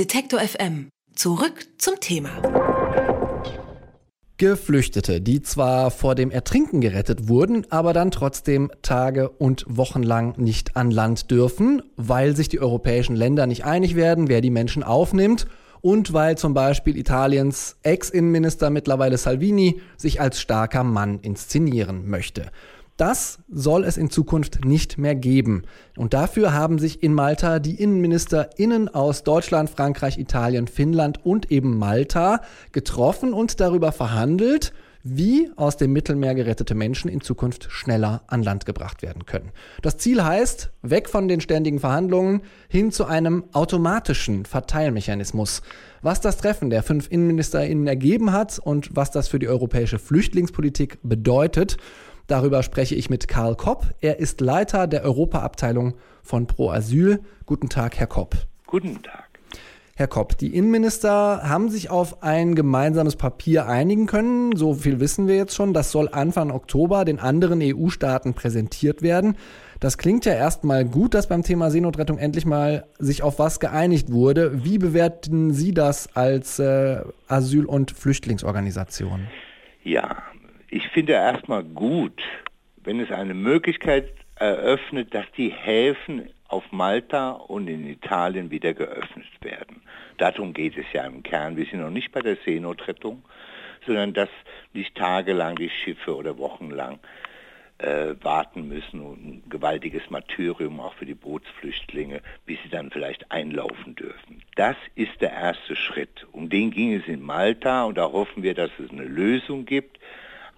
Detektor FM. Zurück zum Thema. Geflüchtete, die zwar vor dem Ertrinken gerettet wurden, aber dann trotzdem Tage und Wochen lang nicht an Land dürfen, weil sich die europäischen Länder nicht einig werden, wer die Menschen aufnimmt und weil zum Beispiel Italiens Ex-Innenminister mittlerweile Salvini sich als starker Mann inszenieren möchte. Das soll es in Zukunft nicht mehr geben. Und dafür haben sich in Malta die InnenministerInnen aus Deutschland, Frankreich, Italien, Finnland und eben Malta getroffen und darüber verhandelt, wie aus dem Mittelmeer gerettete Menschen in Zukunft schneller an Land gebracht werden können. Das Ziel heißt, weg von den ständigen Verhandlungen hin zu einem automatischen Verteilmechanismus. Was das Treffen der fünf InnenministerInnen ergeben hat und was das für die europäische Flüchtlingspolitik bedeutet, Darüber spreche ich mit Karl Kopp. Er ist Leiter der Europaabteilung von Pro Asyl. Guten Tag, Herr Kopp. Guten Tag. Herr Kopp, die Innenminister haben sich auf ein gemeinsames Papier einigen können. So viel wissen wir jetzt schon. Das soll Anfang Oktober den anderen EU-Staaten präsentiert werden. Das klingt ja erstmal gut, dass beim Thema Seenotrettung endlich mal sich auf was geeinigt wurde. Wie bewerten Sie das als äh, Asyl- und Flüchtlingsorganisation? Ja, ich finde erstmal gut, wenn es eine Möglichkeit eröffnet, dass die Häfen auf Malta und in Italien wieder geöffnet werden. Darum geht es ja im Kern. Wir sind noch nicht bei der Seenotrettung, sondern dass nicht tagelang die Schiffe oder wochenlang äh, warten müssen und ein gewaltiges Martyrium auch für die Bootsflüchtlinge, bis sie dann vielleicht einlaufen dürfen. Das ist der erste Schritt. Um den ging es in Malta und da hoffen wir, dass es eine Lösung gibt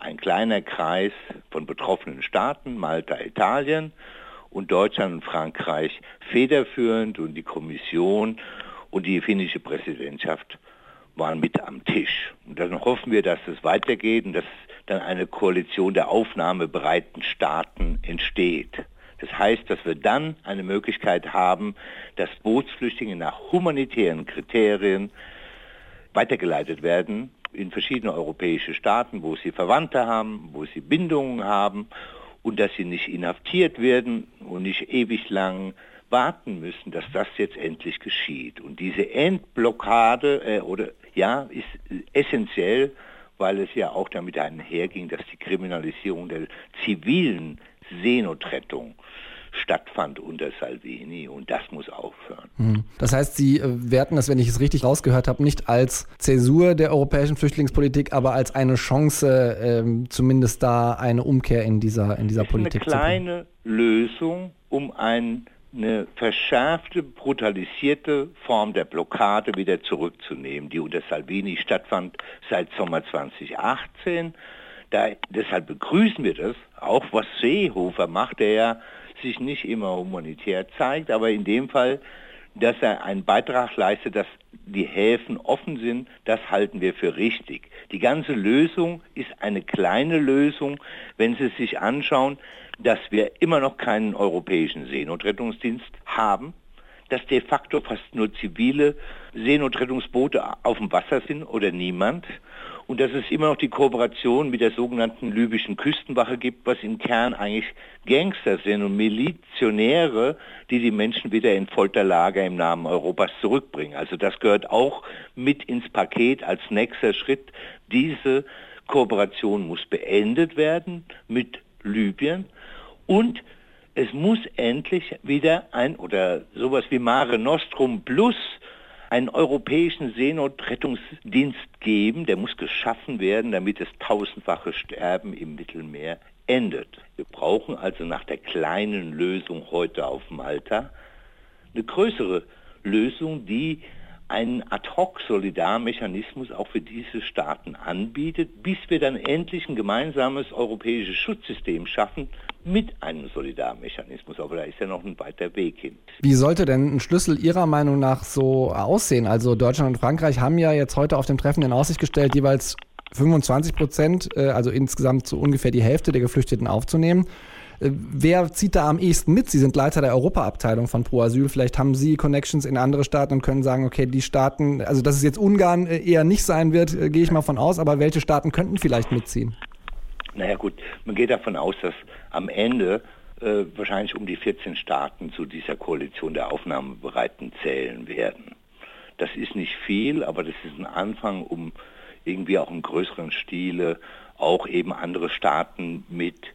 ein kleiner Kreis von betroffenen Staaten, Malta, Italien und Deutschland und Frankreich federführend und die Kommission und die finnische Präsidentschaft waren mit am Tisch. Und dann hoffen wir, dass es weitergeht und dass dann eine Koalition der aufnahmebereiten Staaten entsteht. Das heißt, dass wir dann eine Möglichkeit haben, dass Bootsflüchtlinge nach humanitären Kriterien weitergeleitet werden in verschiedene europäische Staaten, wo sie Verwandte haben, wo sie Bindungen haben und dass sie nicht inhaftiert werden und nicht ewig lang warten müssen, dass das jetzt endlich geschieht. Und diese Endblockade äh, oder ja ist essentiell, weil es ja auch damit einherging, dass die Kriminalisierung der zivilen Seenotrettung stattfand unter Salvini und das muss aufhören. Hm. Das heißt, Sie äh, werten das, wenn ich es richtig rausgehört habe, nicht als Zäsur der europäischen Flüchtlingspolitik, aber als eine Chance, ähm, zumindest da eine Umkehr in dieser, in dieser Politik zu Eine kleine Lösung, um ein eine verschärfte, brutalisierte Form der Blockade wieder zurückzunehmen, die unter Salvini stattfand seit Sommer 2018. Da, deshalb begrüßen wir das, auch was Seehofer macht, der ja sich nicht immer humanitär zeigt, aber in dem Fall, dass er einen Beitrag leistet, dass die Häfen offen sind, das halten wir für richtig. Die ganze Lösung ist eine kleine Lösung, wenn Sie sich anschauen, dass wir immer noch keinen europäischen Seenotrettungsdienst haben, dass de facto fast nur zivile Seenotrettungsboote auf dem Wasser sind oder niemand und dass es immer noch die Kooperation mit der sogenannten libyschen Küstenwache gibt, was im Kern eigentlich Gangster sind und Milizionäre, die die Menschen wieder in Folterlager im Namen Europas zurückbringen. Also das gehört auch mit ins Paket als nächster Schritt. Diese Kooperation muss beendet werden mit Libyen und es muss endlich wieder ein oder sowas wie Mare Nostrum Plus einen europäischen Seenotrettungsdienst geben, der muss geschaffen werden, damit das tausendfache Sterben im Mittelmeer endet. Wir brauchen also nach der kleinen Lösung heute auf Malta eine größere Lösung, die einen Ad-hoc-Solidarmechanismus auch für diese Staaten anbietet, bis wir dann endlich ein gemeinsames europäisches Schutzsystem schaffen mit einem Solidarmechanismus. Aber da ist ja noch ein weiter Weg hin. Wie sollte denn ein Schlüssel Ihrer Meinung nach so aussehen? Also Deutschland und Frankreich haben ja jetzt heute auf dem Treffen in Aussicht gestellt, jeweils 25 Prozent, äh, also insgesamt so ungefähr die Hälfte der Geflüchteten aufzunehmen. Äh, wer zieht da am ehesten mit? Sie sind Leiter der Europaabteilung von Pro Asyl. Vielleicht haben Sie Connections in andere Staaten und können sagen, okay, die Staaten, also dass es jetzt Ungarn äh, eher nicht sein wird, äh, gehe ich mal von aus, aber welche Staaten könnten vielleicht mitziehen? Naja gut, man geht davon aus, dass am Ende äh, wahrscheinlich um die 14 Staaten zu dieser Koalition der Aufnahmebereiten zählen werden. Das ist nicht viel, aber das ist ein Anfang, um irgendwie auch im größeren Stile auch eben andere Staaten mit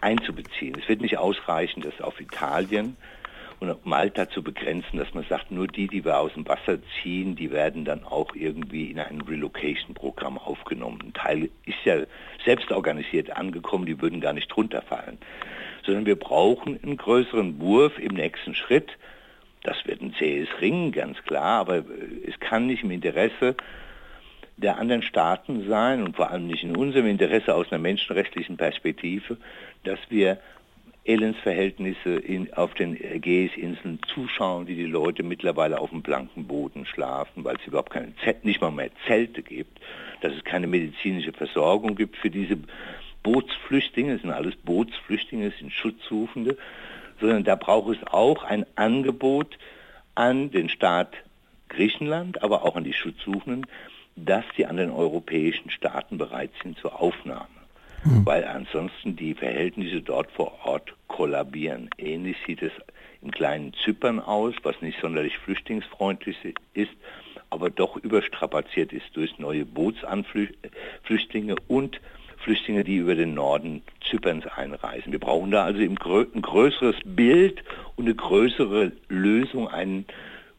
einzubeziehen. Es wird nicht ausreichen, das auf Italien und Malta zu begrenzen, dass man sagt, nur die, die wir aus dem Wasser ziehen, die werden dann auch irgendwie in ein Relocation-Programm aufgenommen. Ein Teil ist ja selbst organisiert angekommen, die würden gar nicht runterfallen. Sondern wir brauchen einen größeren Wurf im nächsten Schritt. Das wird ein zähes Ringen, ganz klar, aber es kann nicht im Interesse der anderen Staaten sein und vor allem nicht in unserem Interesse aus einer menschenrechtlichen Perspektive, dass wir Elendsverhältnisse in, auf den Ägäisinseln zuschauen, wie die Leute mittlerweile auf dem blanken Boden schlafen, weil es überhaupt keine Zelt, nicht mal mehr Zelte gibt, dass es keine medizinische Versorgung gibt für diese Bootsflüchtlinge, es sind alles Bootsflüchtlinge, es sind Schutzsuchende, sondern da braucht es auch ein Angebot an den Staat Griechenland, aber auch an die Schutzsuchenden, dass die anderen europäischen Staaten bereit sind zur Aufnahme mhm. weil ansonsten die Verhältnisse dort vor Ort kollabieren. Ähnlich sieht es im kleinen Zypern aus, was nicht sonderlich flüchtlingsfreundlich ist, aber doch überstrapaziert ist durch neue Bootsanflüchtlinge und Flüchtlinge, die über den Norden Zyperns einreisen. Wir brauchen da also ein größeres Bild und eine größere Lösung, einen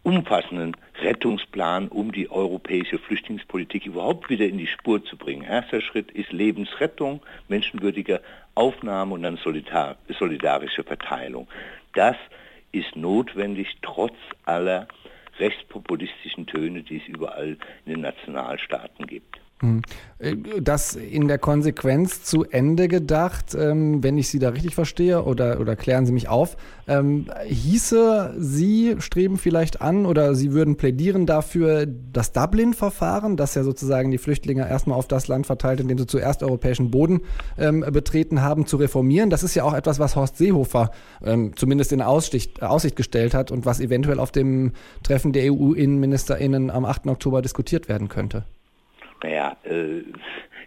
umfassenden Rettungsplan, um die europäische Flüchtlingspolitik überhaupt wieder in die Spur zu bringen. Erster Schritt ist Lebensrettung, menschenwürdige Aufnahme und dann solidarische Verteilung. Das ist notwendig trotz aller rechtspopulistischen Töne, die es überall in den Nationalstaaten gibt. Hm. Äh, das in der Konsequenz zu Ende gedacht, ähm, wenn ich Sie da richtig verstehe, oder, oder klären Sie mich auf, ähm, hieße, Sie streben vielleicht an oder Sie würden plädieren dafür, das Dublin-Verfahren, das ja sozusagen die Flüchtlinge erstmal auf das Land verteilt, in dem sie zuerst europäischen Boden ähm, betreten haben, zu reformieren. Das ist ja auch etwas, was Horst Seehofer zumindest in Aussicht, Aussicht gestellt hat und was eventuell auf dem Treffen der EU-InnenministerInnen am 8. Oktober diskutiert werden könnte. Naja, äh,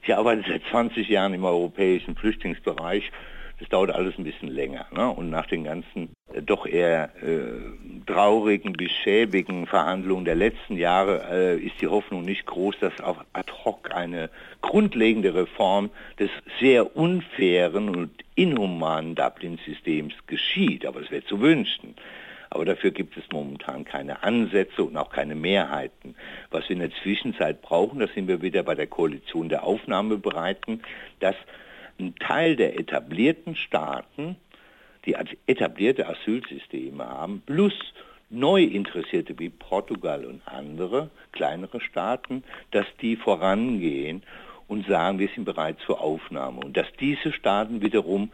ich arbeite seit 20 Jahren im europäischen Flüchtlingsbereich. Das dauert alles ein bisschen länger. Ne? Und nach den ganzen äh, doch eher äh, traurigen, beschäbigen Verhandlungen der letzten Jahre äh, ist die Hoffnung nicht groß, dass auch ad hoc eine grundlegende Reform des sehr unfairen und inhumanen Dublin-Systems geschieht. Aber es wäre zu wünschen. Aber dafür gibt es momentan keine Ansätze und auch keine Mehrheiten. Was wir in der Zwischenzeit brauchen, das sind wir wieder bei der Koalition der Aufnahmebereiten, dass ein Teil der etablierten Staaten, die etablierte Asylsysteme haben, plus neu Interessierte wie Portugal und andere kleinere Staaten, dass die vorangehen und sagen, wir sind bereit zur Aufnahme. Und dass diese Staaten wiederum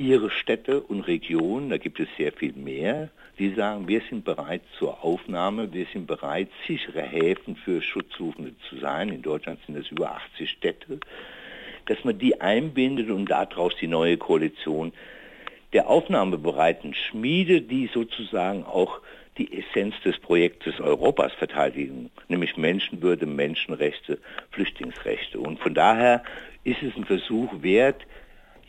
ihre Städte und Regionen, da gibt es sehr viel mehr, die sagen, wir sind bereit zur Aufnahme, wir sind bereit, sichere Häfen für Schutzsuchende zu sein. In Deutschland sind es über 80 Städte, dass man die einbindet und daraus die neue Koalition der aufnahmebereiten Schmiede, die sozusagen auch die Essenz des Projektes Europas verteidigen, nämlich Menschenwürde, Menschenrechte, Flüchtlingsrechte. Und von daher ist es ein Versuch wert,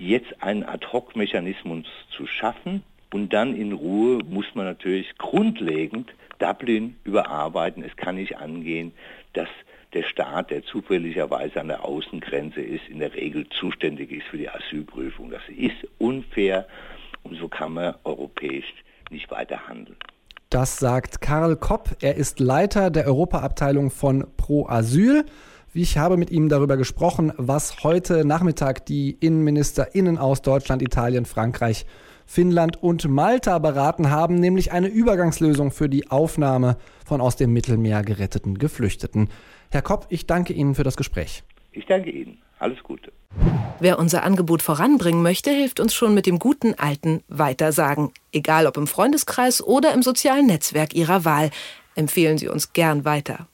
jetzt einen Ad-Hoc-Mechanismus zu schaffen und dann in Ruhe muss man natürlich grundlegend Dublin überarbeiten. Es kann nicht angehen, dass der Staat, der zufälligerweise an der Außengrenze ist, in der Regel zuständig ist für die Asylprüfung. Das ist unfair und so kann man europäisch nicht weiter handeln. Das sagt Karl Kopp. Er ist Leiter der Europaabteilung von Pro Asyl. Ich habe mit ihm darüber gesprochen, was heute Nachmittag die InnenministerInnen aus Deutschland, Italien, Frankreich, Finnland und Malta beraten haben, nämlich eine Übergangslösung für die Aufnahme von aus dem Mittelmeer geretteten Geflüchteten. Herr Kopp, ich danke Ihnen für das Gespräch. Ich danke Ihnen. Alles Gute. Wer unser Angebot voranbringen möchte, hilft uns schon mit dem guten alten Weitersagen. Egal ob im Freundeskreis oder im sozialen Netzwerk Ihrer Wahl. Empfehlen Sie uns gern weiter.